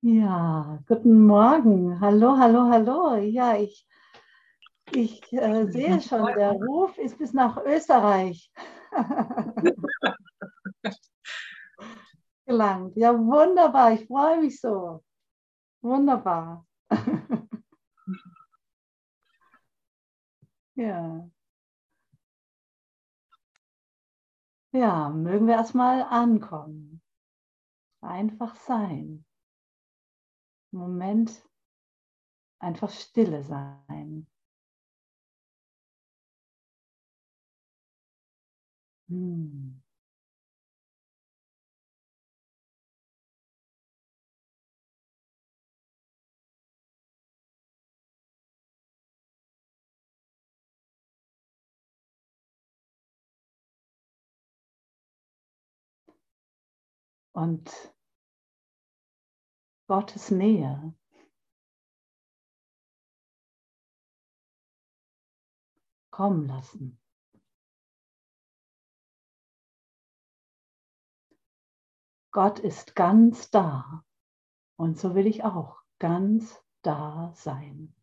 Ja, guten Morgen. Hallo, hallo, hallo. Ja, ich, ich äh, sehe schon, der Ruf ist bis nach Österreich gelangt. Ja, wunderbar. Ich freue mich so. Wunderbar. ja. Ja, mögen wir erstmal ankommen. Einfach sein. Moment einfach stille sein. Hm. Und Gottes Nähe kommen lassen. Gott ist ganz da und so will ich auch ganz da sein.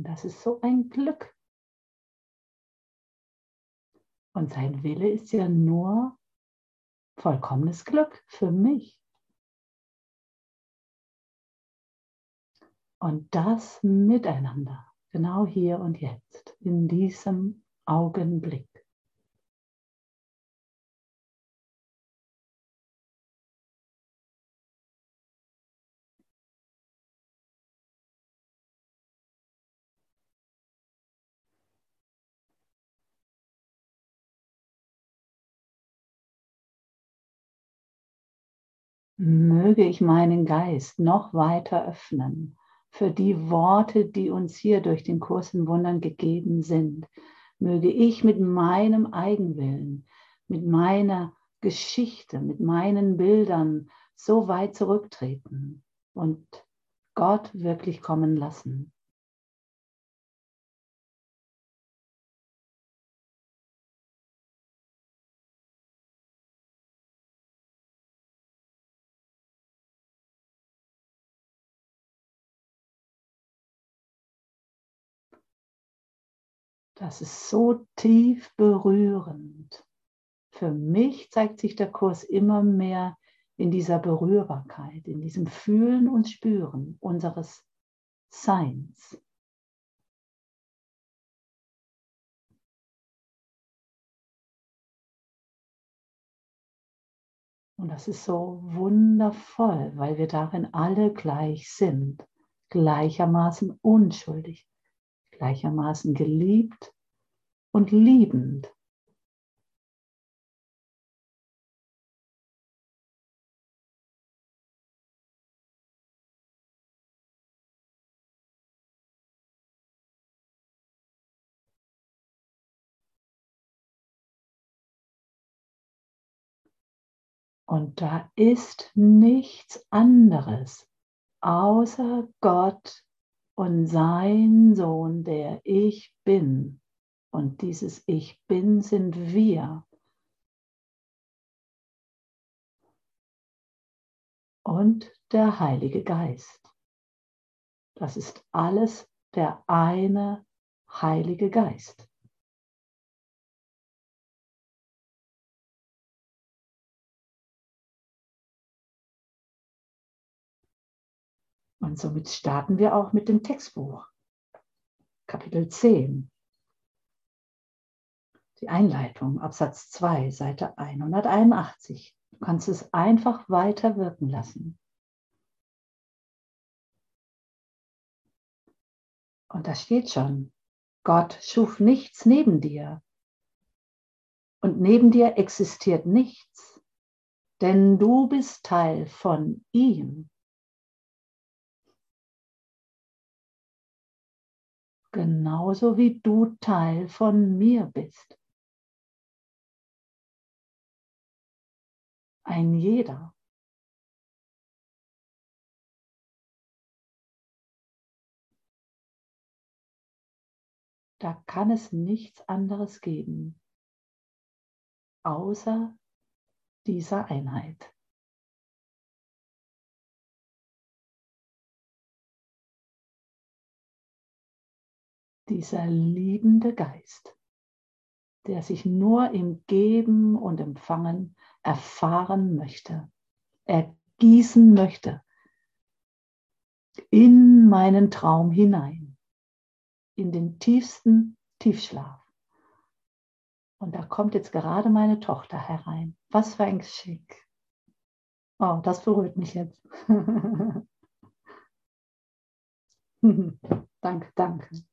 Und das ist so ein Glück. Und sein Wille ist ja nur vollkommenes Glück für mich. Und das miteinander, genau hier und jetzt, in diesem Augenblick. Möge ich meinen Geist noch weiter öffnen für die Worte, die uns hier durch den Kurs in Wundern gegeben sind. Möge ich mit meinem Eigenwillen, mit meiner Geschichte, mit meinen Bildern so weit zurücktreten und Gott wirklich kommen lassen. Das ist so tief berührend. Für mich zeigt sich der Kurs immer mehr in dieser Berührbarkeit, in diesem Fühlen und Spüren unseres Seins. Und das ist so wundervoll, weil wir darin alle gleich sind, gleichermaßen unschuldig, gleichermaßen geliebt und liebend. Und da ist nichts anderes außer Gott und sein Sohn, der ich bin. Und dieses Ich bin sind wir. Und der Heilige Geist. Das ist alles der eine Heilige Geist. Und somit starten wir auch mit dem Textbuch. Kapitel 10. Die Einleitung, Absatz 2, Seite 181. Du kannst es einfach weiter wirken lassen. Und da steht schon, Gott schuf nichts neben dir. Und neben dir existiert nichts, denn du bist Teil von ihm. Genauso wie du Teil von mir bist. ein jeder. Da kann es nichts anderes geben, außer dieser Einheit. Dieser liebende Geist, der sich nur im Geben und Empfangen erfahren möchte, ergießen möchte in meinen Traum hinein in den tiefsten Tiefschlaf. Und da kommt jetzt gerade meine Tochter herein. Was für ein Geschenk. Oh, das berührt mich jetzt. danke, danke.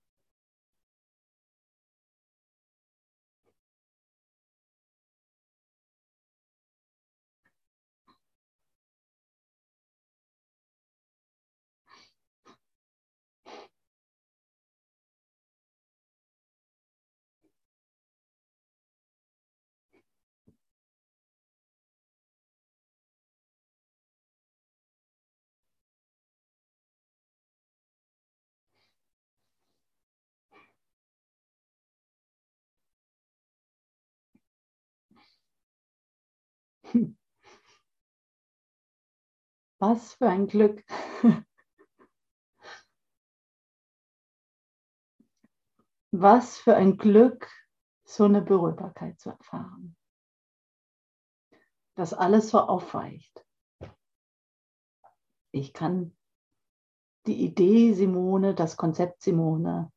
Was für ein Glück. Was für ein Glück, so eine Berührbarkeit zu erfahren. Dass alles so aufweicht. Ich kann die Idee Simone, das Konzept Simone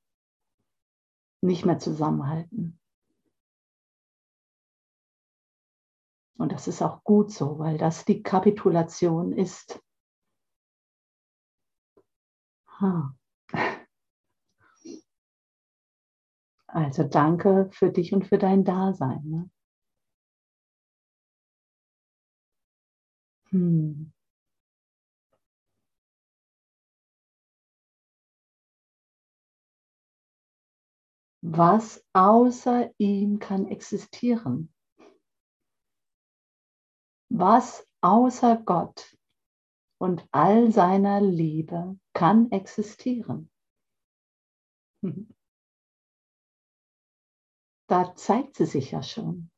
nicht mehr zusammenhalten. Und das ist auch gut so, weil das die Kapitulation ist. Also danke für dich und für dein Dasein. Ne? Hm. Was außer ihm kann existieren? Was außer Gott und all seiner Liebe kann existieren? Da zeigt sie sich ja schon.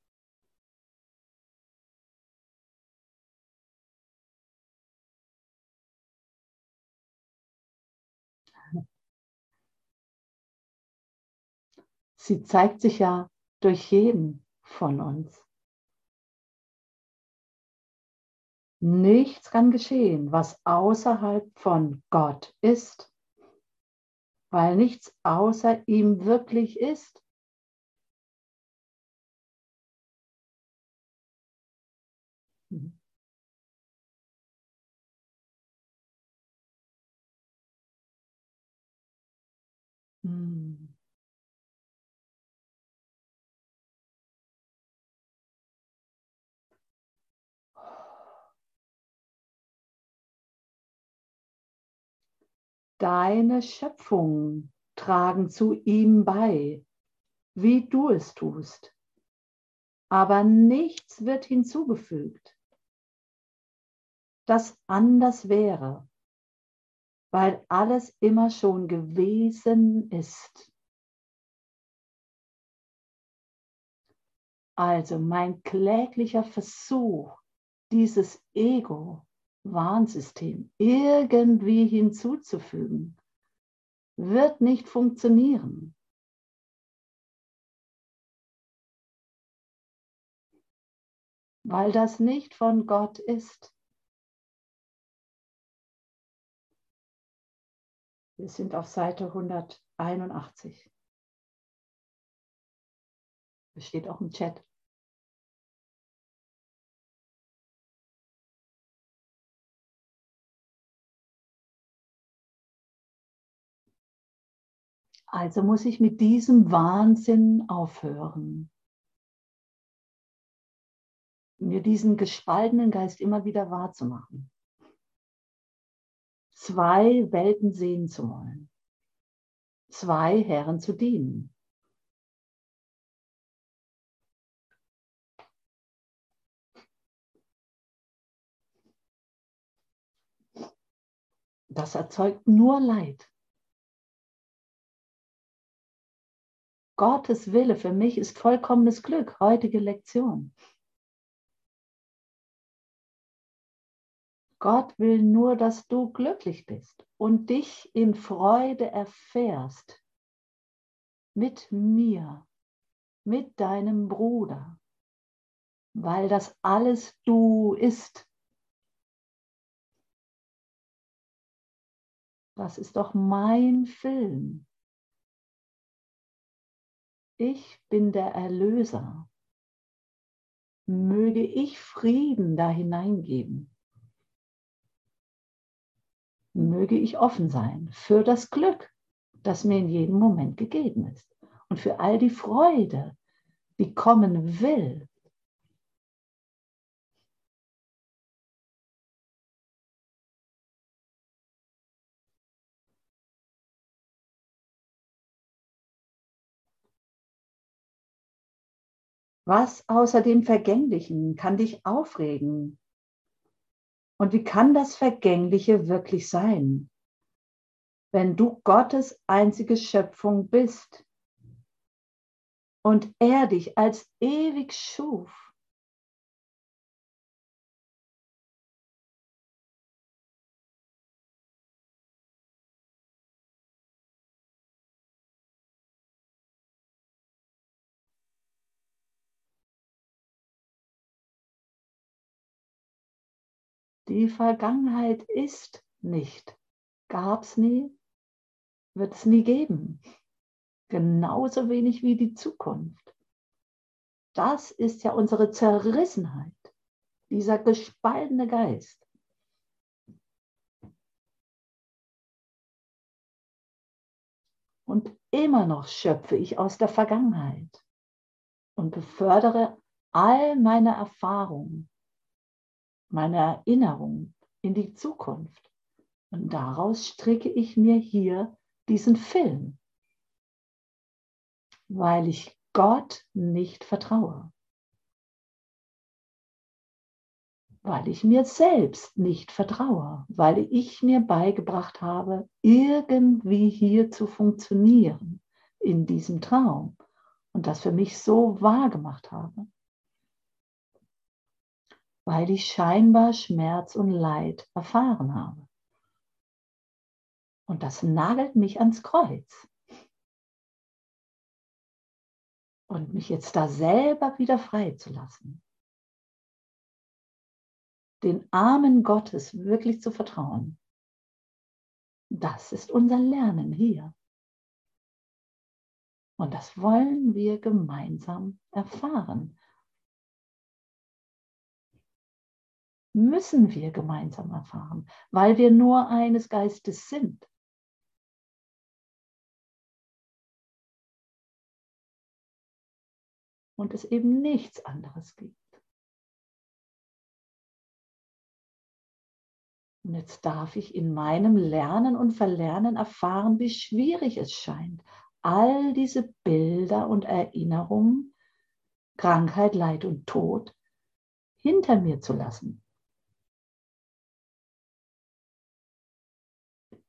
Sie zeigt sich ja durch jeden von uns. Nichts kann geschehen, was außerhalb von Gott ist, weil nichts außer ihm wirklich ist. Hm. Deine Schöpfungen tragen zu ihm bei, wie du es tust. Aber nichts wird hinzugefügt, das anders wäre, weil alles immer schon gewesen ist. Also mein kläglicher Versuch, dieses Ego Warnsystem irgendwie hinzuzufügen, wird nicht funktionieren. Weil das nicht von Gott ist. Wir sind auf Seite 181. Das steht auch im Chat. Also muss ich mit diesem Wahnsinn aufhören. Mir diesen gespaltenen Geist immer wieder wahrzumachen. Zwei Welten sehen zu wollen. Zwei Herren zu dienen. Das erzeugt nur Leid. Gottes Wille für mich ist vollkommenes Glück, heutige Lektion. Gott will nur, dass du glücklich bist und dich in Freude erfährst mit mir, mit deinem Bruder, weil das alles du ist. Das ist doch mein Film. Ich bin der Erlöser. Möge ich Frieden da hineingeben. Möge ich offen sein für das Glück, das mir in jedem Moment gegeben ist und für all die Freude, die kommen will. Was außer dem Vergänglichen kann dich aufregen? Und wie kann das Vergängliche wirklich sein, wenn du Gottes einzige Schöpfung bist und er dich als ewig schuf? Die Vergangenheit ist nicht, gab es nie, wird es nie geben. Genauso wenig wie die Zukunft. Das ist ja unsere Zerrissenheit, dieser gespaltene Geist. Und immer noch schöpfe ich aus der Vergangenheit und befördere all meine Erfahrungen meine Erinnerung in die Zukunft. Und daraus stricke ich mir hier diesen Film, weil ich Gott nicht vertraue, weil ich mir selbst nicht vertraue, weil ich mir beigebracht habe, irgendwie hier zu funktionieren in diesem Traum und das für mich so wahr gemacht habe weil ich scheinbar Schmerz und Leid erfahren habe. Und das nagelt mich ans Kreuz. Und mich jetzt da selber wieder frei zu lassen. Den Armen Gottes wirklich zu vertrauen. Das ist unser Lernen hier. Und das wollen wir gemeinsam erfahren. Müssen wir gemeinsam erfahren, weil wir nur eines Geistes sind. Und es eben nichts anderes gibt. Und jetzt darf ich in meinem Lernen und Verlernen erfahren, wie schwierig es scheint, all diese Bilder und Erinnerungen, Krankheit, Leid und Tod hinter mir zu lassen.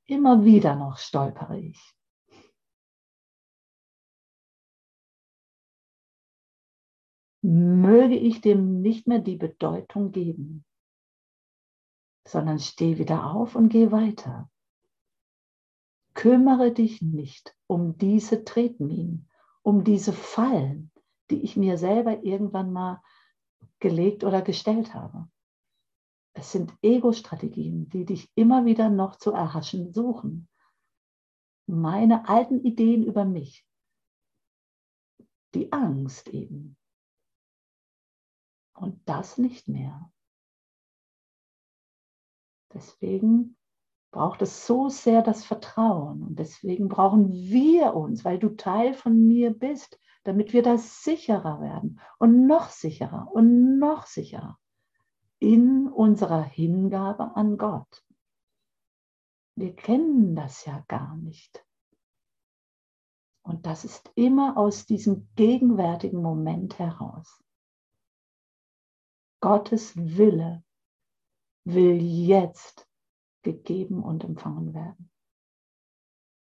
Immer wieder noch stolpere ich. Möge ich dem nicht mehr die Bedeutung geben, sondern steh wieder auf und geh weiter. Kümmere dich nicht um diese Tretminen, um diese Fallen, die ich mir selber irgendwann mal gelegt oder gestellt habe. Es sind Ego-Strategien, die dich immer wieder noch zu erhaschen suchen. Meine alten Ideen über mich. Die Angst eben. Und das nicht mehr. Deswegen braucht es so sehr das Vertrauen. Und deswegen brauchen wir uns, weil du Teil von mir bist, damit wir da sicherer werden und noch sicherer und noch sicherer in unserer Hingabe an Gott. Wir kennen das ja gar nicht. Und das ist immer aus diesem gegenwärtigen Moment heraus. Gottes Wille will jetzt gegeben und empfangen werden.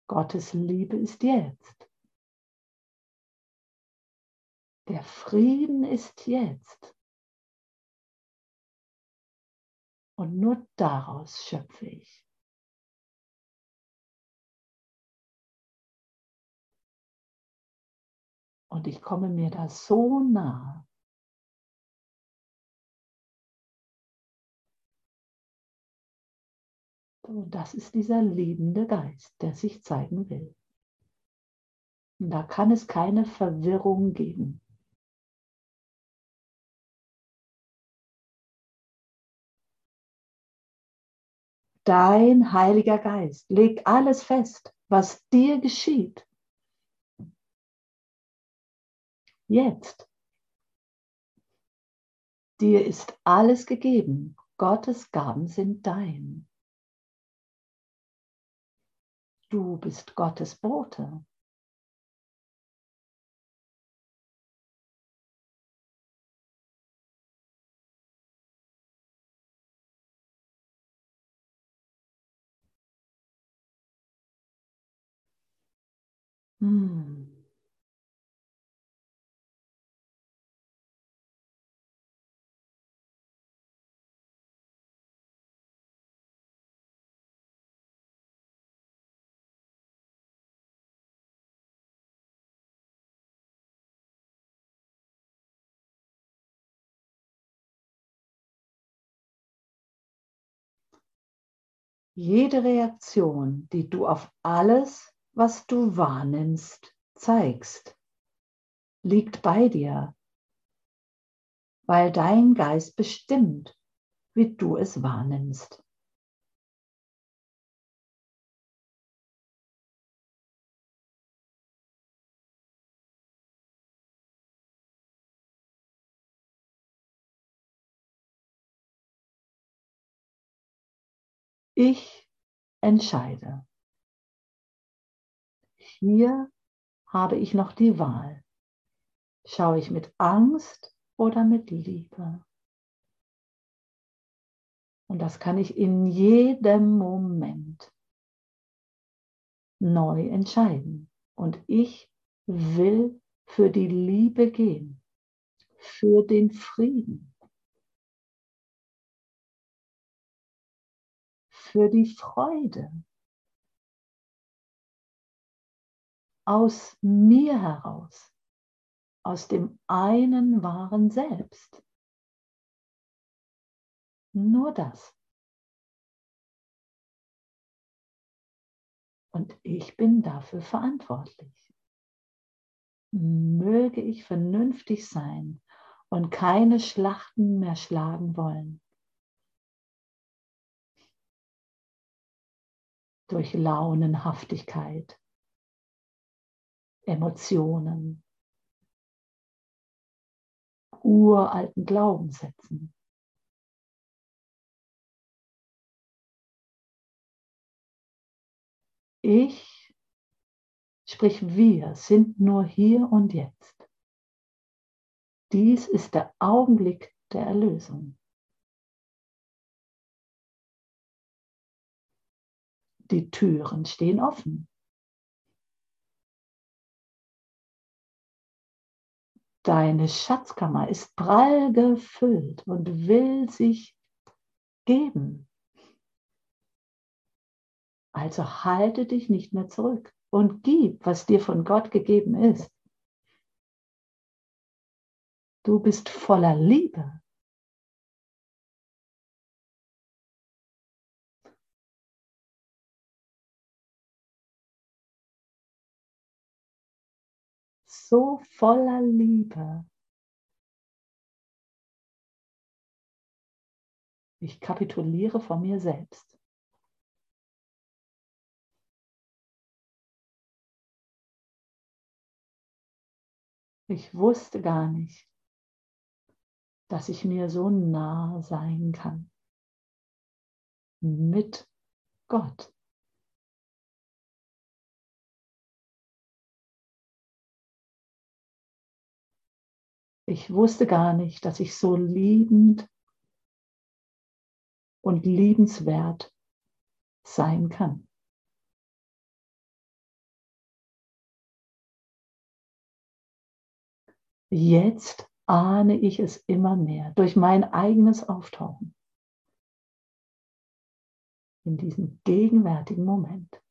Gottes Liebe ist jetzt. Der Frieden ist jetzt. Und nur daraus schöpfe ich. Und ich komme mir da so nah. Und das ist dieser liebende Geist, der sich zeigen will. Und da kann es keine Verwirrung geben. Dein Heiliger Geist legt alles fest, was dir geschieht. Jetzt. Dir ist alles gegeben. Gottes Gaben sind dein. Du bist Gottes Bote. Hm. Jede Reaktion, die du auf alles, was du wahrnimmst, zeigst, liegt bei dir, weil dein Geist bestimmt, wie du es wahrnimmst. Ich entscheide. Hier habe ich noch die Wahl. Schaue ich mit Angst oder mit Liebe? Und das kann ich in jedem Moment neu entscheiden. Und ich will für die Liebe gehen, für den Frieden. für die Freude. Aus mir heraus, aus dem einen wahren Selbst. Nur das. Und ich bin dafür verantwortlich. Möge ich vernünftig sein und keine Schlachten mehr schlagen wollen. durch Launenhaftigkeit, Emotionen, uralten Glaubenssätzen. Ich, sprich wir, sind nur hier und jetzt. Dies ist der Augenblick der Erlösung. Die Türen stehen offen. Deine Schatzkammer ist prall gefüllt und will sich geben. Also halte dich nicht mehr zurück und gib, was dir von Gott gegeben ist. Du bist voller Liebe. So voller Liebe. Ich kapituliere vor mir selbst. Ich wusste gar nicht, dass ich mir so nah sein kann. Mit Gott. Ich wusste gar nicht, dass ich so liebend und liebenswert sein kann. Jetzt ahne ich es immer mehr durch mein eigenes Auftauchen in diesem gegenwärtigen Moment.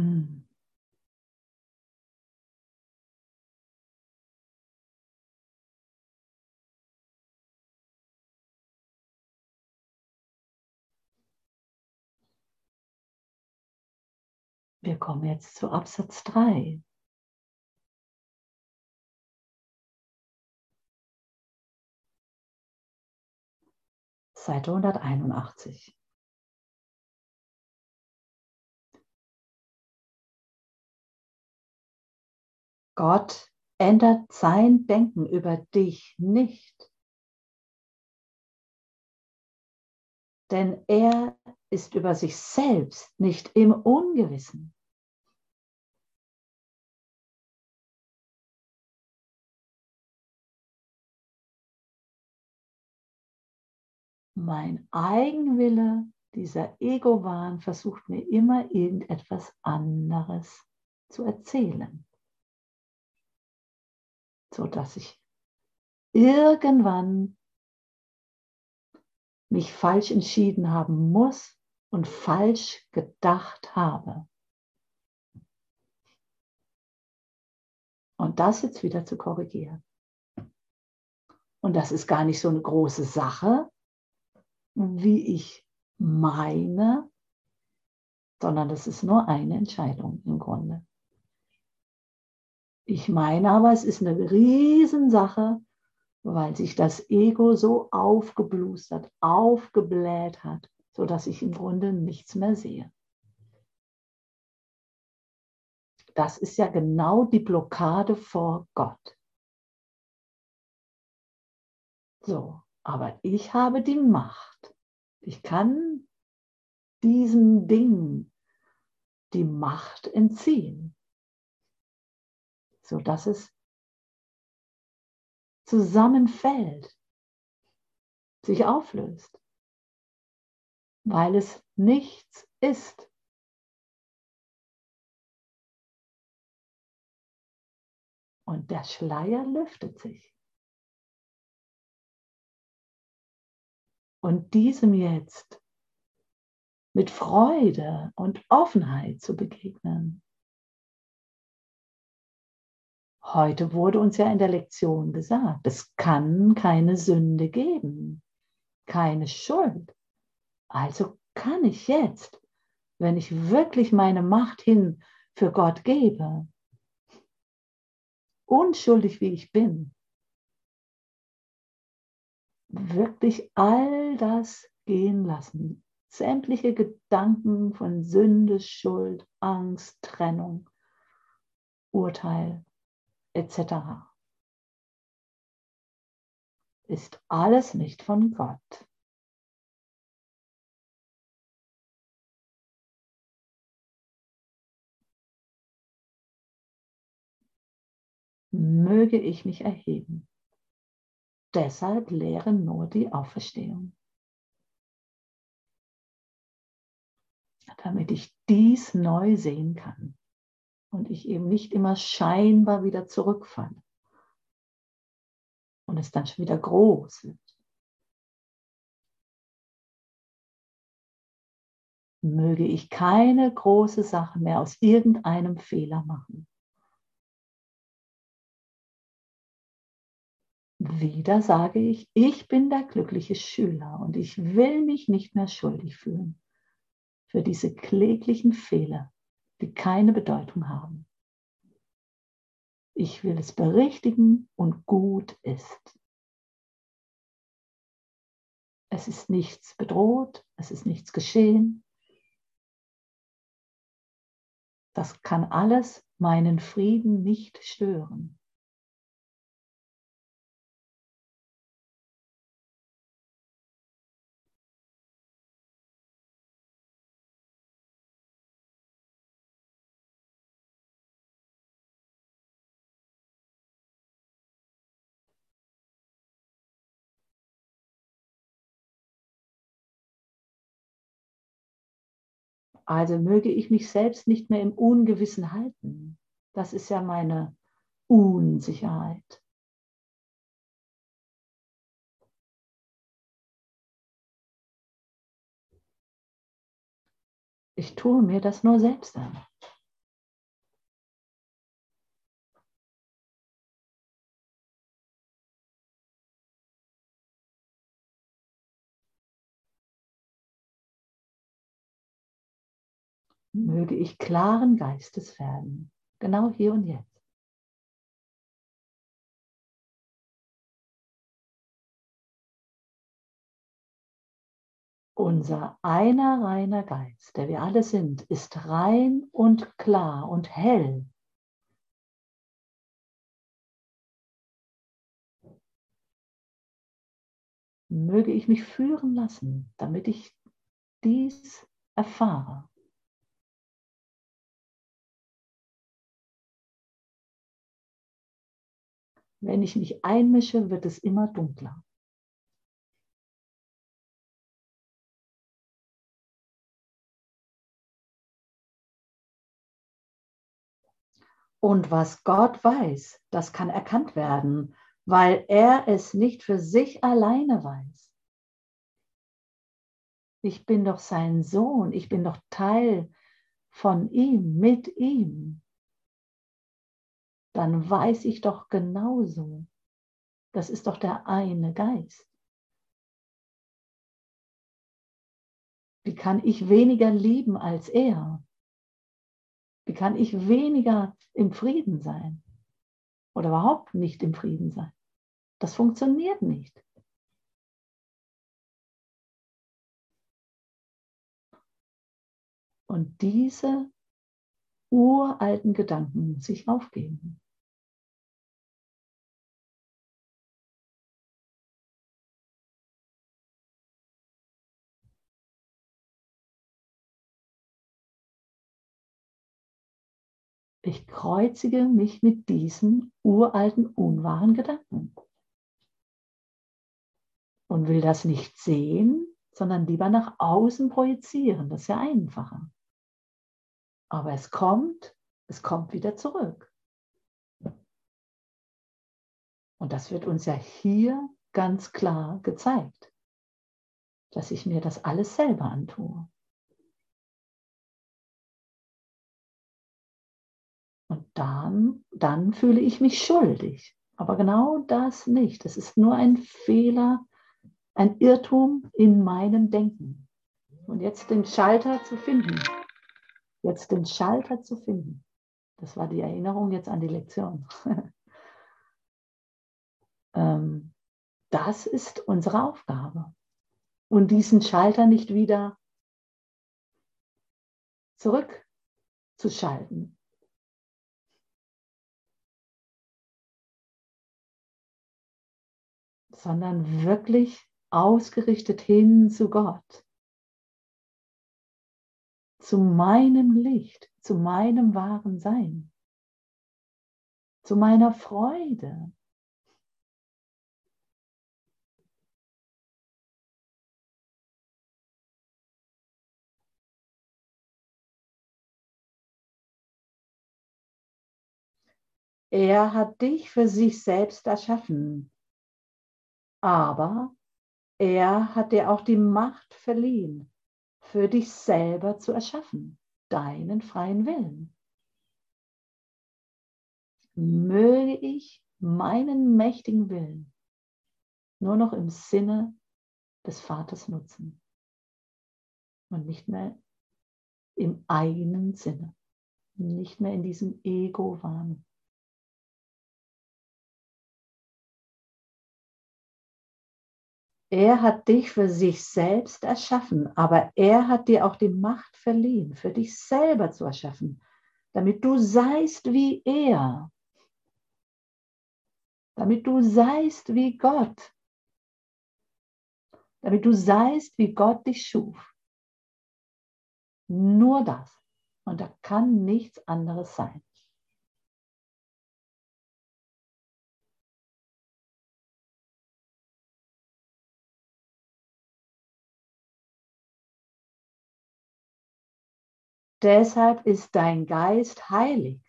Hm. Wir kommen jetzt zu Absatz 3. Seite 181. Gott ändert sein Denken über dich nicht. Denn er ist über sich selbst nicht im Ungewissen. Mein Eigenwille, dieser Ego-Wahn versucht mir immer irgendetwas anderes zu erzählen so dass ich irgendwann mich falsch entschieden haben muss und falsch gedacht habe. Und das jetzt wieder zu korrigieren. Und das ist gar nicht so eine große Sache, wie ich meine, sondern das ist nur eine Entscheidung im Grunde. Ich meine aber, es ist eine Riesensache, weil sich das Ego so aufgeblustert, aufgebläht hat, sodass ich im Grunde nichts mehr sehe. Das ist ja genau die Blockade vor Gott. So, aber ich habe die Macht. Ich kann diesem Ding die Macht entziehen sodass es zusammenfällt, sich auflöst, weil es nichts ist. Und der Schleier lüftet sich. Und diesem jetzt mit Freude und Offenheit zu begegnen, Heute wurde uns ja in der Lektion gesagt, es kann keine Sünde geben, keine Schuld. Also kann ich jetzt, wenn ich wirklich meine Macht hin für Gott gebe, unschuldig wie ich bin, wirklich all das gehen lassen. Sämtliche Gedanken von Sünde, Schuld, Angst, Trennung, Urteil, etc. Ist alles nicht von Gott. Möge ich mich erheben. Deshalb lehre nur die Auferstehung. Damit ich dies neu sehen kann und ich eben nicht immer scheinbar wieder zurückfalle und es dann schon wieder groß wird. Möge ich keine große Sache mehr aus irgendeinem Fehler machen. Wieder sage ich, ich bin der glückliche Schüler und ich will mich nicht mehr schuldig fühlen für diese kläglichen Fehler, die keine Bedeutung haben. Ich will es berichtigen und gut ist. Es ist nichts bedroht, es ist nichts geschehen. Das kann alles meinen Frieden nicht stören. Also möge ich mich selbst nicht mehr im Ungewissen halten. Das ist ja meine Unsicherheit. Ich tue mir das nur selbst an. Möge ich klaren Geistes werden, genau hier und jetzt. Unser einer reiner Geist, der wir alle sind, ist rein und klar und hell. Möge ich mich führen lassen, damit ich dies erfahre. Wenn ich mich einmische, wird es immer dunkler. Und was Gott weiß, das kann erkannt werden, weil er es nicht für sich alleine weiß. Ich bin doch sein Sohn, ich bin doch Teil von ihm, mit ihm. Dann weiß ich doch genauso. Das ist doch der eine Geist. Wie kann ich weniger lieben als er? Wie kann ich weniger im Frieden sein? Oder überhaupt nicht im Frieden sein? Das funktioniert nicht. Und diese uralten Gedanken muss ich aufgeben. Ich kreuzige mich mit diesen uralten, unwahren Gedanken und will das nicht sehen, sondern lieber nach außen projizieren. Das ist ja einfacher. Aber es kommt, es kommt wieder zurück. Und das wird uns ja hier ganz klar gezeigt, dass ich mir das alles selber antue. Und dann, dann fühle ich mich schuldig. Aber genau das nicht. Das ist nur ein Fehler, ein Irrtum in meinem Denken. Und jetzt den Schalter zu finden. Jetzt den Schalter zu finden. Das war die Erinnerung jetzt an die Lektion. Ähm, das ist unsere Aufgabe. Und diesen Schalter nicht wieder zurückzuschalten, sondern wirklich ausgerichtet hin zu Gott, zu meinem Licht, zu meinem wahren Sein, zu meiner Freude. Er hat dich für sich selbst erschaffen aber er hat dir auch die Macht verliehen, für dich selber zu erschaffen, deinen freien Willen. Möge ich meinen mächtigen Willen nur noch im Sinne des Vaters nutzen und nicht mehr im eigenen Sinne, nicht mehr in diesem Ego-Wahn. Er hat dich für sich selbst erschaffen, aber er hat dir auch die Macht verliehen, für dich selber zu erschaffen, damit du seist wie er, damit du seist wie Gott, damit du seist, wie Gott dich schuf. Nur das. Und da kann nichts anderes sein. Deshalb ist dein Geist heilig.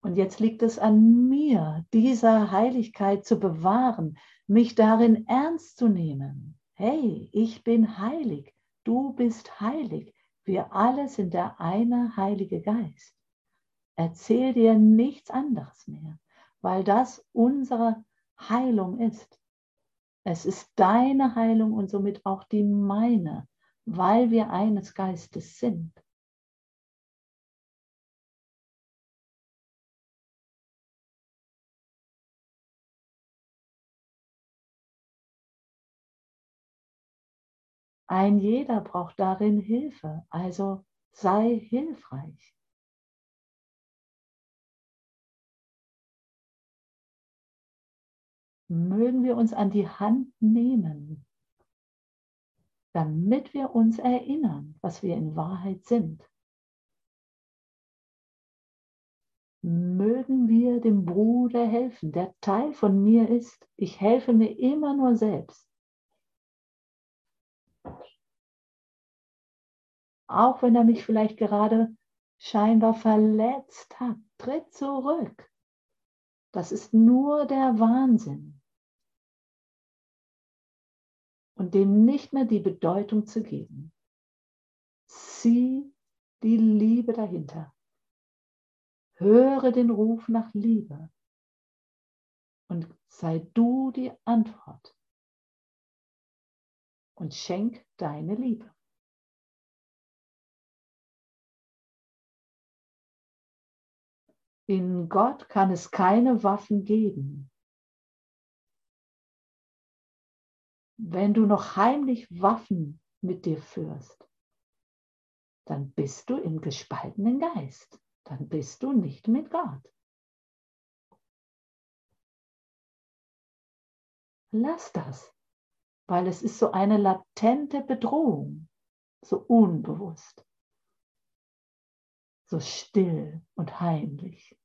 Und jetzt liegt es an mir, dieser Heiligkeit zu bewahren, mich darin ernst zu nehmen. Hey, ich bin heilig, du bist heilig, wir alle sind der eine Heilige Geist. Erzähl dir nichts anderes mehr, weil das unsere Heilung ist. Es ist deine Heilung und somit auch die meine, weil wir eines Geistes sind. Ein jeder braucht darin Hilfe, also sei hilfreich. Mögen wir uns an die Hand nehmen, damit wir uns erinnern, was wir in Wahrheit sind. Mögen wir dem Bruder helfen, der Teil von mir ist. Ich helfe mir immer nur selbst. auch wenn er mich vielleicht gerade scheinbar verletzt hat. Tritt zurück. Das ist nur der Wahnsinn. Und dem nicht mehr die Bedeutung zu geben. Sieh die Liebe dahinter. Höre den Ruf nach Liebe. Und sei du die Antwort. Und schenk deine Liebe. In Gott kann es keine Waffen geben. Wenn du noch heimlich Waffen mit dir führst, dann bist du im gespaltenen Geist. Dann bist du nicht mit Gott. Lass das, weil es ist so eine latente Bedrohung, so unbewusst so still und heimlich.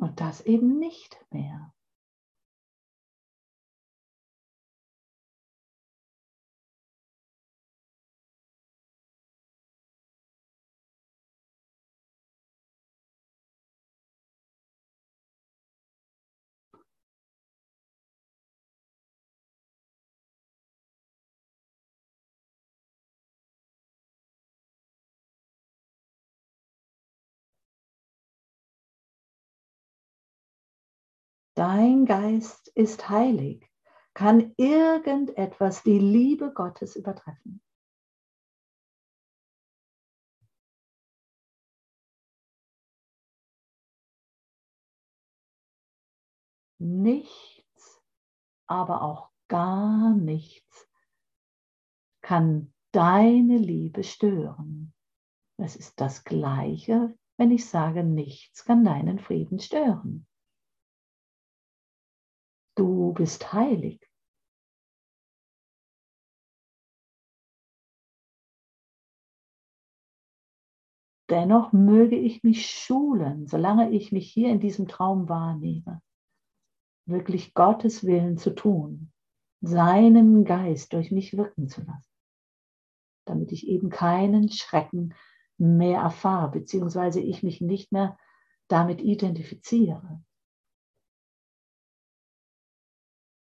Und das eben nicht mehr. Dein Geist ist heilig. Kann irgendetwas die Liebe Gottes übertreffen? Nichts, aber auch gar nichts kann deine Liebe stören. Es ist das gleiche, wenn ich sage, nichts kann deinen Frieden stören. Du bist heilig. Dennoch möge ich mich schulen, solange ich mich hier in diesem Traum wahrnehme, wirklich Gottes Willen zu tun, seinen Geist durch mich wirken zu lassen, damit ich eben keinen Schrecken mehr erfahre, beziehungsweise ich mich nicht mehr damit identifiziere.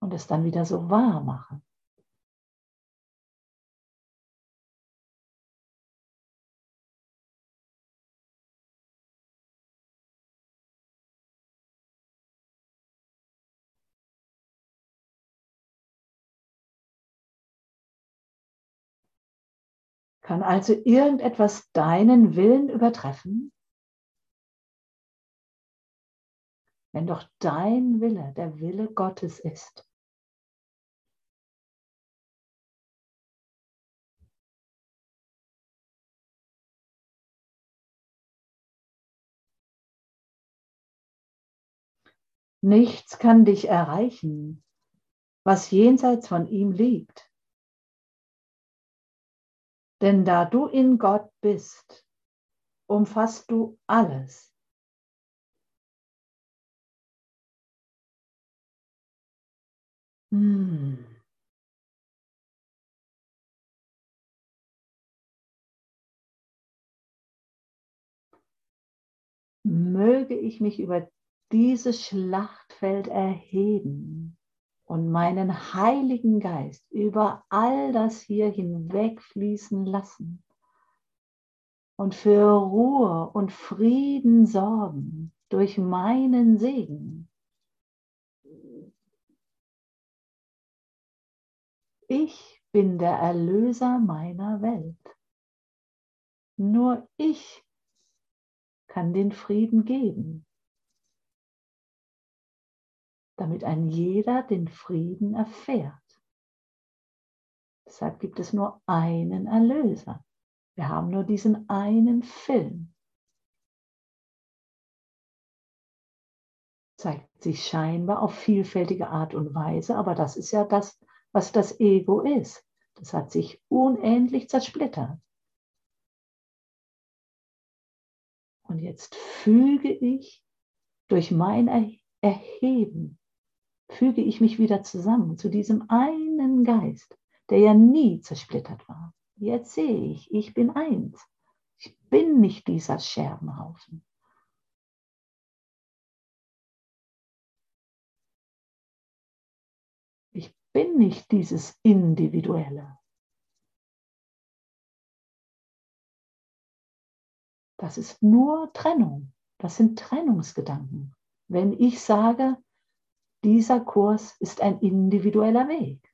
Und es dann wieder so wahr mache. Kann also irgendetwas deinen Willen übertreffen? Wenn doch dein Wille der Wille Gottes ist. Nichts kann dich erreichen, was jenseits von ihm liegt. Denn da du in Gott bist, umfasst du alles. Hm. Möge ich mich über dieses Schlachtfeld erheben und meinen Heiligen Geist über all das hier hinwegfließen lassen und für Ruhe und Frieden sorgen durch meinen Segen. Ich bin der Erlöser meiner Welt. Nur ich kann den Frieden geben, damit ein jeder den Frieden erfährt. Deshalb gibt es nur einen Erlöser. Wir haben nur diesen einen Film. Zeigt sich scheinbar auf vielfältige Art und Weise, aber das ist ja das, was das Ego ist. Das hat sich unendlich zersplittert. Und jetzt füge ich durch mein Erheben, füge ich mich wieder zusammen zu diesem einen Geist, der ja nie zersplittert war. Jetzt sehe ich, ich bin eins. Ich bin nicht dieser Scherbenhaufen. Ich bin nicht dieses Individuelle. Das ist nur Trennung. Das sind Trennungsgedanken. Wenn ich sage, dieser Kurs ist ein individueller Weg,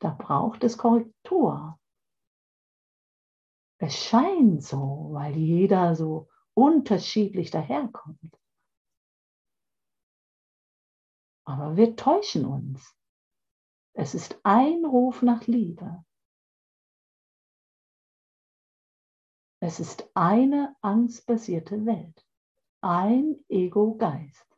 da braucht es Korrektur. Es scheint so, weil jeder so unterschiedlich daherkommt. Aber wir täuschen uns. Es ist ein Ruf nach Liebe. Es ist eine angstbasierte Welt, ein Ego-Geist.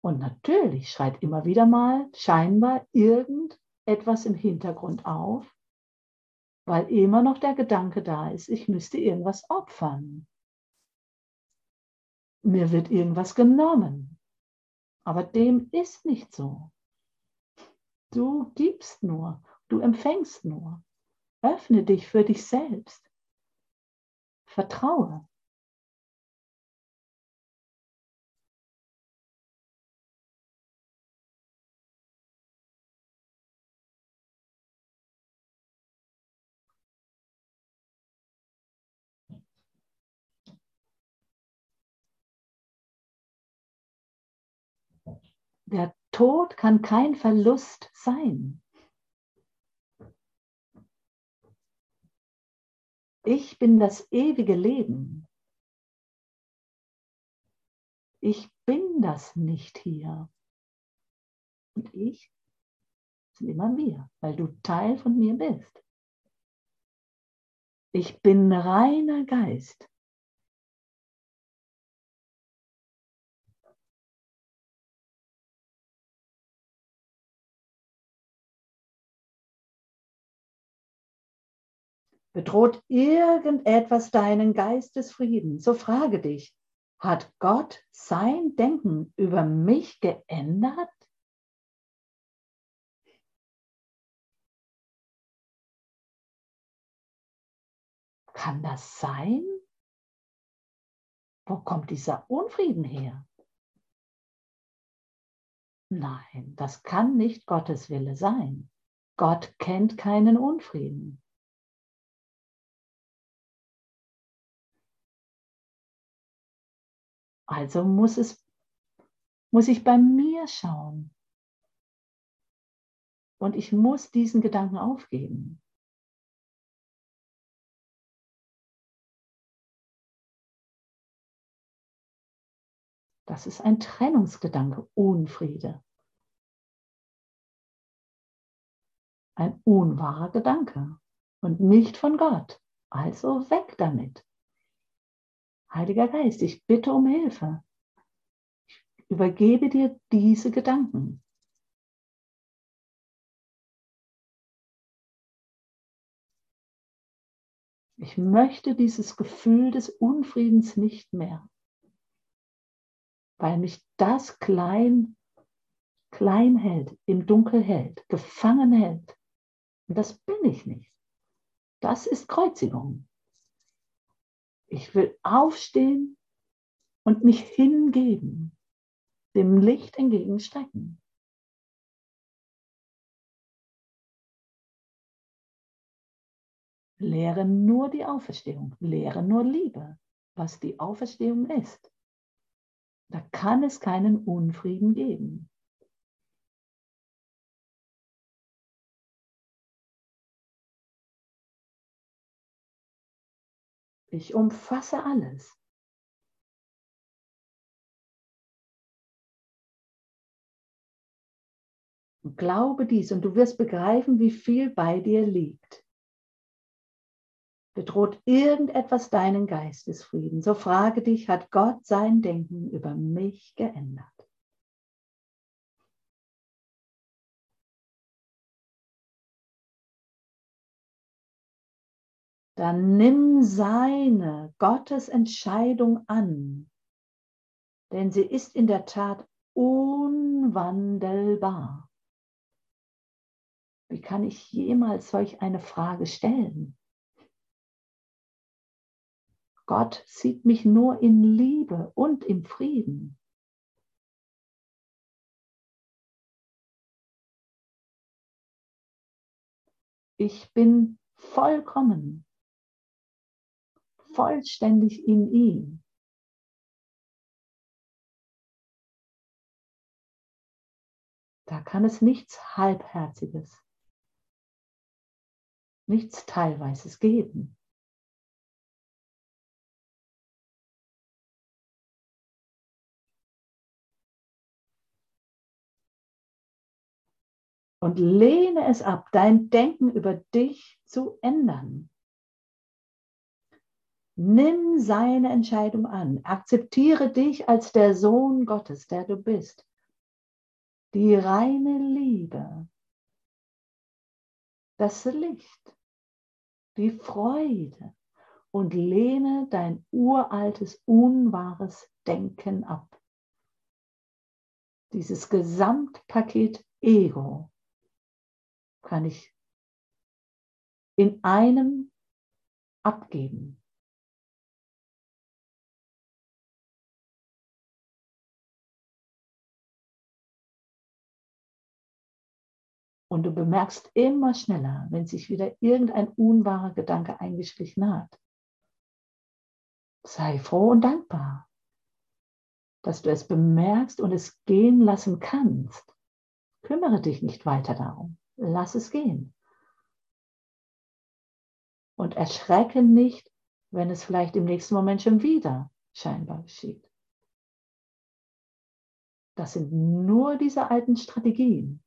Und natürlich schreit immer wieder mal scheinbar irgendetwas im Hintergrund auf, weil immer noch der Gedanke da ist, ich müsste irgendwas opfern mir wird irgendwas genommen. Aber dem ist nicht so. Du gibst nur, du empfängst nur. Öffne dich für dich selbst. Vertraue. Der Tod kann kein Verlust sein. Ich bin das ewige Leben. Ich bin das nicht hier. Und ich sind immer wir, weil du Teil von mir bist. Ich bin reiner Geist. Bedroht irgendetwas deinen Geist des Friedens? So frage dich, hat Gott sein Denken über mich geändert? Kann das sein? Wo kommt dieser Unfrieden her? Nein, das kann nicht Gottes Wille sein. Gott kennt keinen Unfrieden. Also muss es, muss ich bei mir schauen. Und ich muss diesen Gedanken aufgeben. Das ist ein Trennungsgedanke, Unfriede. Ein unwahrer Gedanke und nicht von Gott. Also weg damit. Heiliger Geist, ich bitte um Hilfe. Ich übergebe dir diese Gedanken. Ich möchte dieses Gefühl des Unfriedens nicht mehr, weil mich das klein klein hält, im Dunkel hält, gefangen hält. Und das bin ich nicht. Das ist Kreuzigung. Ich will aufstehen und mich hingeben, dem Licht entgegenstrecken. Lehre nur die Auferstehung, lehre nur Liebe, was die Auferstehung ist. Da kann es keinen Unfrieden geben. Ich umfasse alles. glaube dies und du wirst begreifen, wie viel bei dir liegt. Bedroht irgendetwas deinen Geistesfrieden, so frage dich, hat Gott sein Denken über mich geändert? Dann nimm seine Gottes Entscheidung an, denn sie ist in der Tat unwandelbar. Wie kann ich jemals solch eine Frage stellen? Gott sieht mich nur in Liebe und im Frieden. Ich bin vollkommen, vollständig in ihm. Da kann es nichts Halbherziges, nichts Teilweises geben. und lehne es ab, dein Denken über dich zu ändern. Nimm seine Entscheidung an. Akzeptiere dich als der Sohn Gottes, der du bist. Die reine Liebe, das Licht, die Freude und lehne dein uraltes, unwahres Denken ab. Dieses Gesamtpaket Ego kann ich in einem abgeben. Und du bemerkst immer schneller, wenn sich wieder irgendein unwahrer Gedanke eingeschlichen hat. Sei froh und dankbar, dass du es bemerkst und es gehen lassen kannst. Kümmere dich nicht weiter darum lass es gehen. Und erschrecke nicht, wenn es vielleicht im nächsten Moment schon wieder scheinbar geschieht. Das sind nur diese alten Strategien.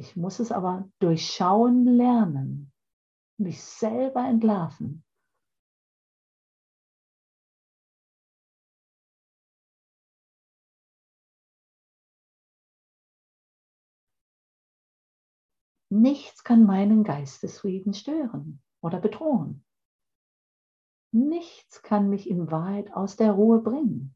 Ich muss es aber durchschauen lernen, mich selber entlarven. Nichts kann meinen Geistesfrieden stören oder bedrohen. Nichts kann mich in Wahrheit aus der Ruhe bringen.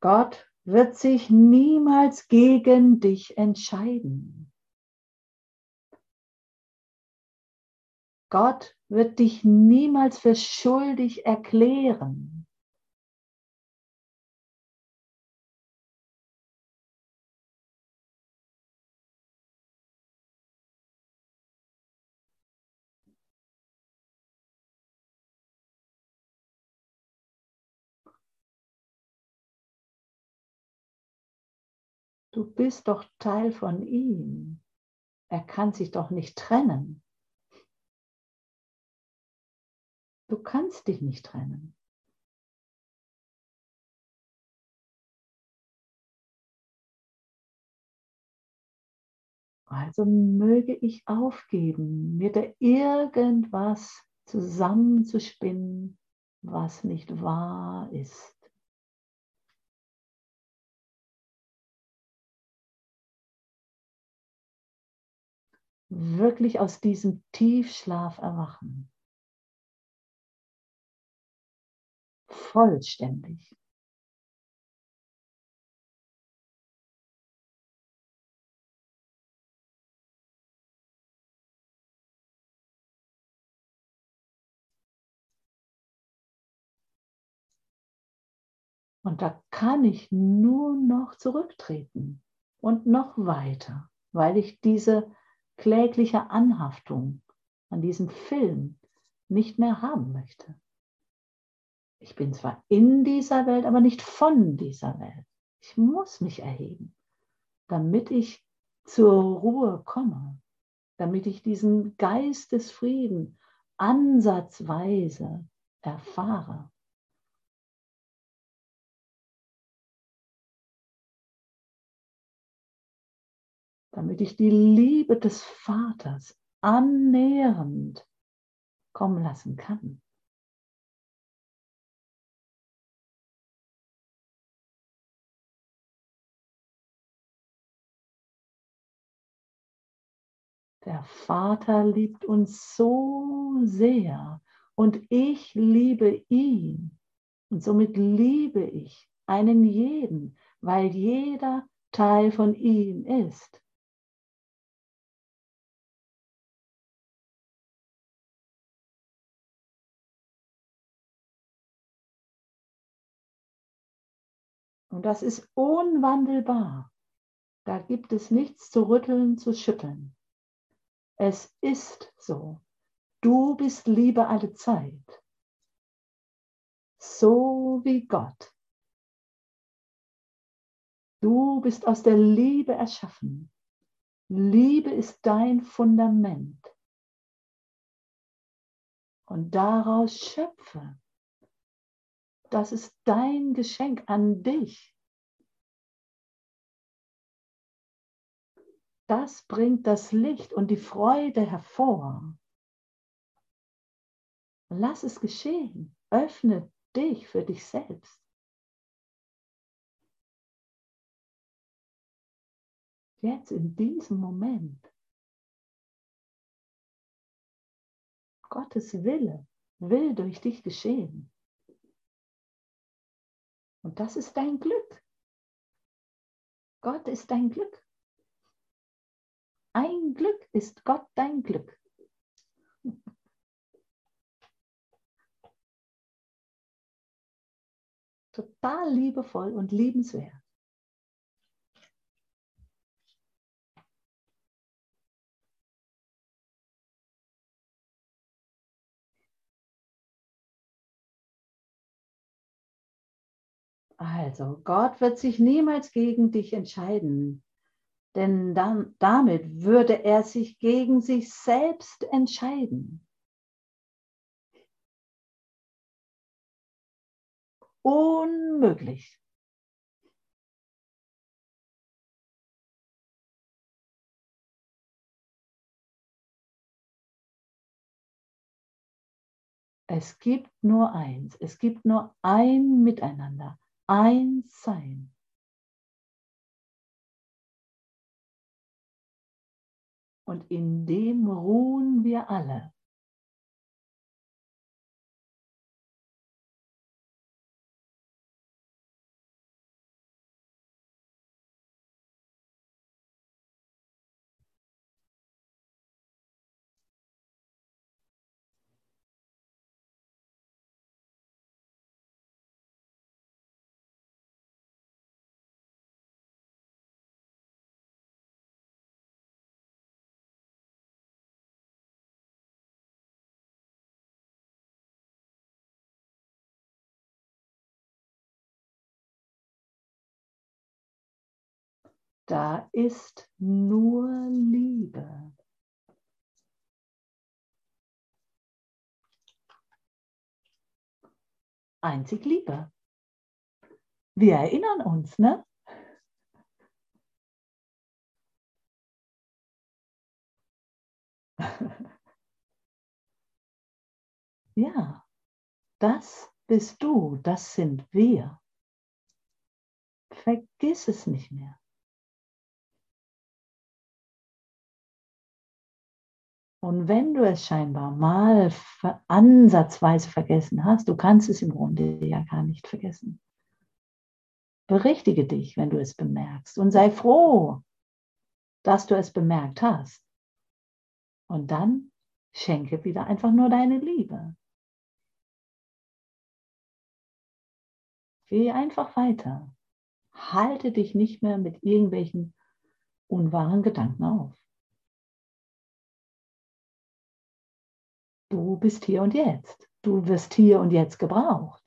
Gott wird sich niemals gegen dich entscheiden. Gott wird dich niemals für schuldig erklären. Bist doch Teil von ihm. Er kann sich doch nicht trennen. Du kannst dich nicht trennen. Also möge ich aufgeben, mir da irgendwas zusammenzuspinnen, was nicht wahr ist. Wirklich aus diesem Tiefschlaf erwachen. Vollständig. Und da kann ich nur noch zurücktreten und noch weiter, weil ich diese klägliche Anhaftung an diesen Film nicht mehr haben möchte. Ich bin zwar in dieser Welt, aber nicht von dieser Welt. Ich muss mich erheben, damit ich zur Ruhe komme, damit ich diesen Geist des Frieden ansatzweise erfahre. Damit ich die Liebe des Vaters annähernd kommen lassen kann. Der Vater liebt uns so sehr und ich liebe ihn. Und somit liebe ich einen jeden, weil jeder Teil von ihm ist. Und das ist unwandelbar. Da gibt es nichts zu rütteln, zu schütteln. Es ist so. Du bist Liebe alle Zeit. So wie Gott. Du bist aus der Liebe erschaffen. Liebe ist dein Fundament. Und daraus schöpfe das ist dein Geschenk an dich. Das bringt das Licht und die Freude hervor. Lass es geschehen. Öffne dich für dich selbst. Jetzt in diesem Moment. Gottes Wille will durch dich geschehen. Und das ist dein Glück. Gott ist dein Glück. Ein Glück ist Gott dein Glück. Total liebevoll und liebenswert. Also, Gott wird sich niemals gegen dich entscheiden, denn dann, damit würde er sich gegen sich selbst entscheiden. Unmöglich. Es gibt nur eins, es gibt nur ein Miteinander eins sein. Und in dem ruhen wir alle. Da ist nur Liebe. Einzig Liebe. Wir erinnern uns, ne? ja, das bist du, das sind wir. Vergiss es nicht mehr. Und wenn du es scheinbar mal ansatzweise vergessen hast, du kannst es im Grunde ja gar nicht vergessen. Berichtige dich, wenn du es bemerkst und sei froh, dass du es bemerkt hast. Und dann schenke wieder einfach nur deine Liebe. Geh einfach weiter. Halte dich nicht mehr mit irgendwelchen unwahren Gedanken auf. Du bist hier und jetzt. Du wirst hier und jetzt gebraucht.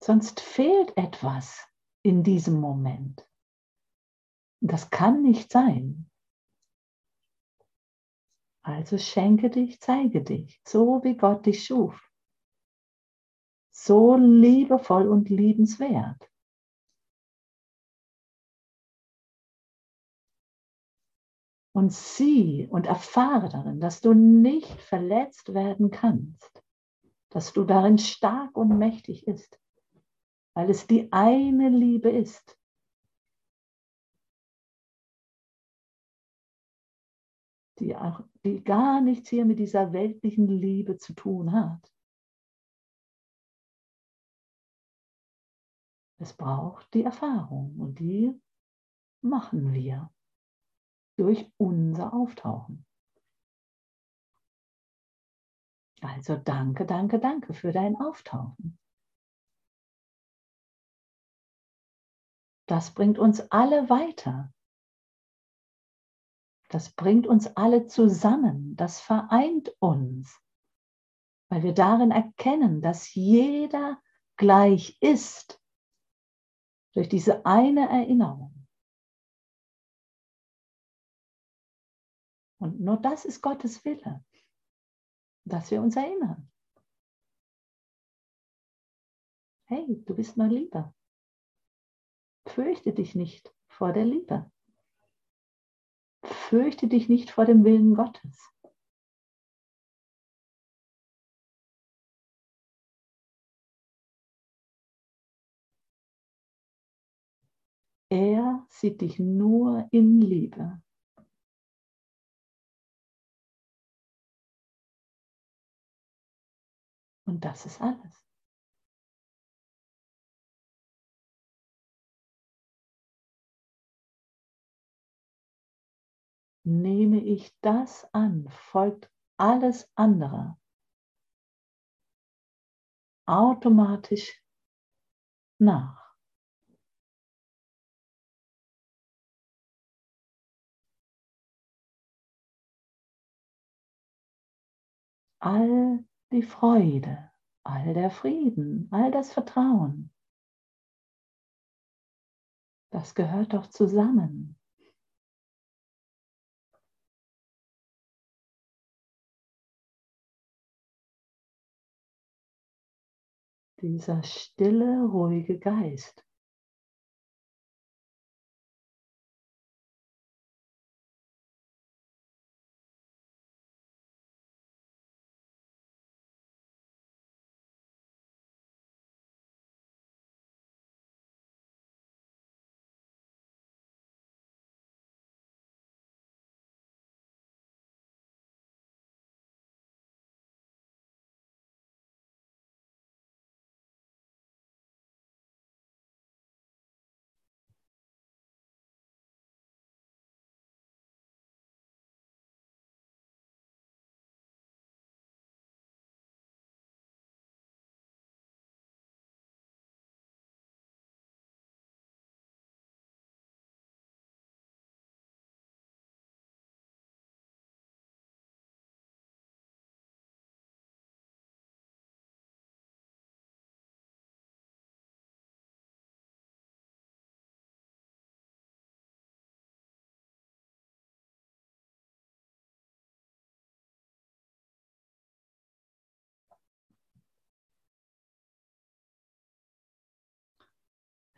Sonst fehlt etwas in diesem Moment. Das kann nicht sein. Also schenke dich, zeige dich, so wie Gott dich schuf. So liebevoll und liebenswert. Und sieh und erfahre darin, dass du nicht verletzt werden kannst, dass du darin stark und mächtig bist, weil es die eine Liebe ist. Die, auch, die gar nichts hier mit dieser weltlichen Liebe zu tun hat. Es braucht die Erfahrung und die machen wir durch unser Auftauchen. Also danke, danke, danke für dein Auftauchen. Das bringt uns alle weiter. Das bringt uns alle zusammen. Das vereint uns, weil wir darin erkennen, dass jeder gleich ist durch diese eine Erinnerung. Und nur das ist Gottes Wille, dass wir uns erinnern. Hey, du bist nur Liebe. Fürchte dich nicht vor der Liebe. Fürchte dich nicht vor dem Willen Gottes. Er sieht dich nur in Liebe. Und das ist alles. Nehme ich das an, folgt alles andere automatisch nach. All die Freude, all der Frieden, all das Vertrauen. Das gehört doch zusammen. Dieser stille, ruhige Geist.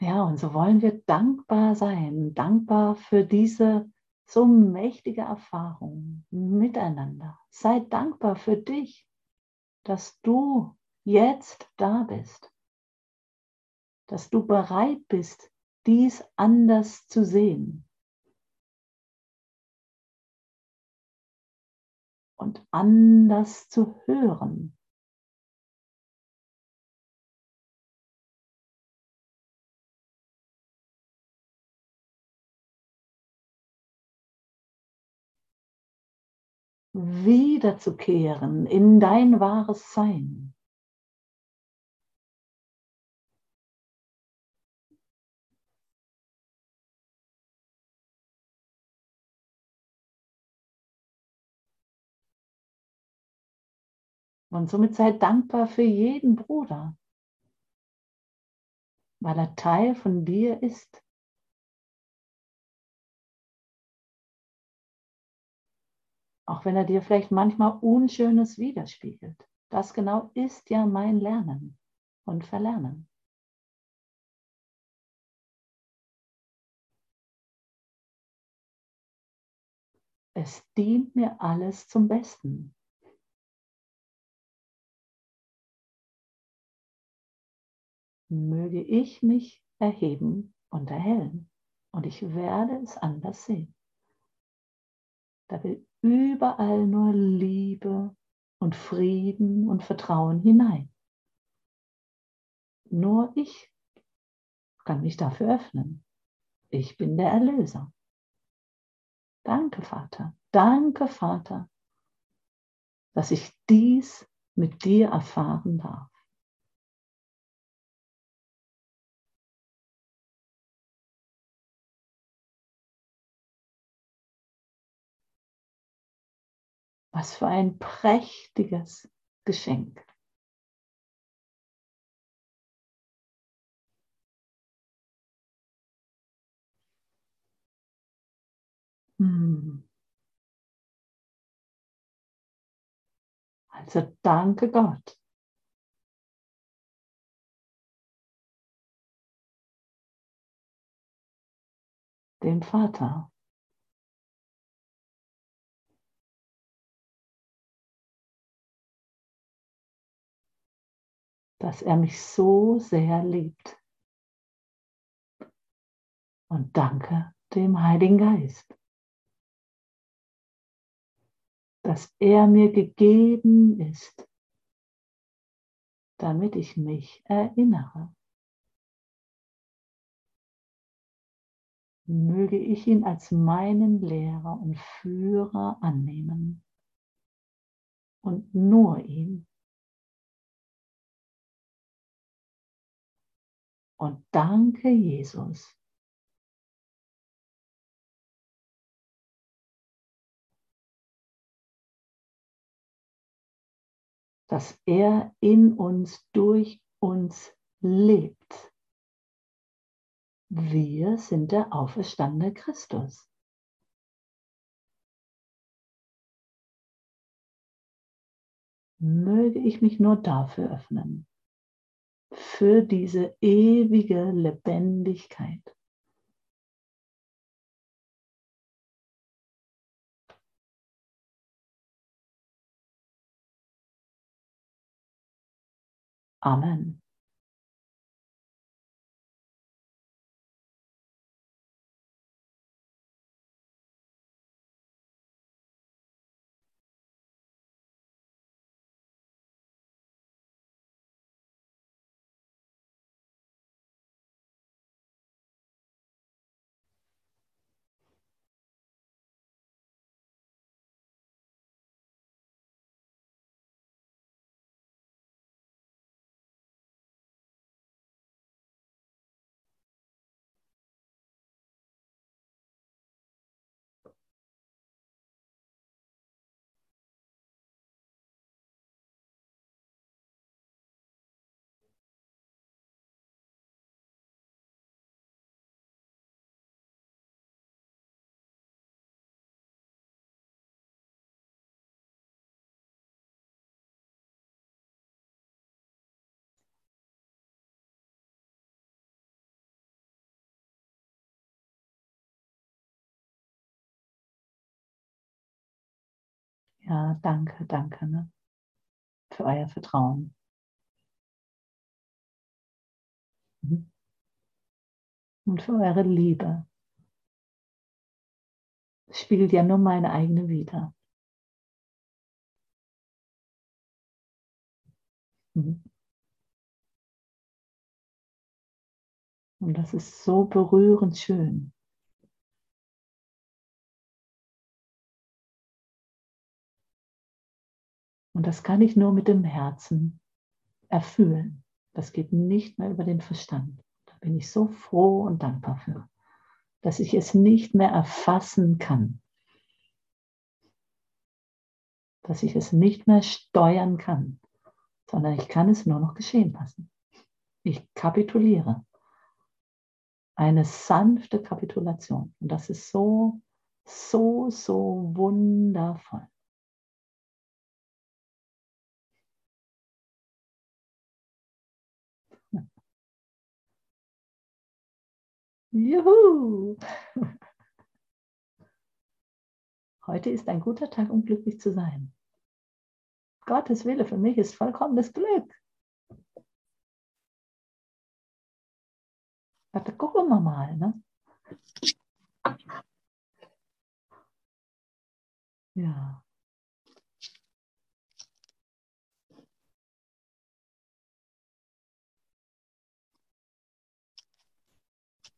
Ja, und so wollen wir dankbar sein, dankbar für diese so mächtige Erfahrungen miteinander. Sei dankbar für dich, dass du jetzt da bist, dass du bereit bist, dies anders zu sehen und anders zu hören. Wiederzukehren in dein wahres Sein. Und somit sei dankbar für jeden Bruder, weil er Teil von dir ist. Auch wenn er dir vielleicht manchmal Unschönes widerspiegelt. Das genau ist ja mein Lernen und Verlernen. Es dient mir alles zum Besten. Möge ich mich erheben und erhellen und ich werde es anders sehen. Da will überall nur Liebe und Frieden und Vertrauen hinein. Nur ich kann mich dafür öffnen. Ich bin der Erlöser. Danke, Vater. Danke, Vater, dass ich dies mit dir erfahren darf. Was für ein prächtiges Geschenk. Hm. Also danke Gott. Dem Vater. Dass er mich so sehr liebt. Und danke dem Heiligen Geist, dass er mir gegeben ist, damit ich mich erinnere. Möge ich ihn als meinen Lehrer und Führer annehmen und nur ihn. Und danke, Jesus. dass er in uns, durch uns lebt. Wir sind der auferstandene Christus. Möge ich mich nur dafür öffnen für diese ewige Lebendigkeit. Amen. Ja, danke, danke ne? für euer Vertrauen. Mhm. Und für eure Liebe. spiegelt ja nur meine eigene wieder. Mhm. Und das ist so berührend schön. Und das kann ich nur mit dem Herzen erfüllen. Das geht nicht mehr über den Verstand. Da bin ich so froh und dankbar für, dass ich es nicht mehr erfassen kann. Dass ich es nicht mehr steuern kann, sondern ich kann es nur noch geschehen lassen. Ich kapituliere. Eine sanfte Kapitulation. Und das ist so, so, so wundervoll. Juhu! Heute ist ein guter Tag, um glücklich zu sein. Gottes Wille für mich ist vollkommenes Glück. Warte, gucken wir mal. Ne? Ja.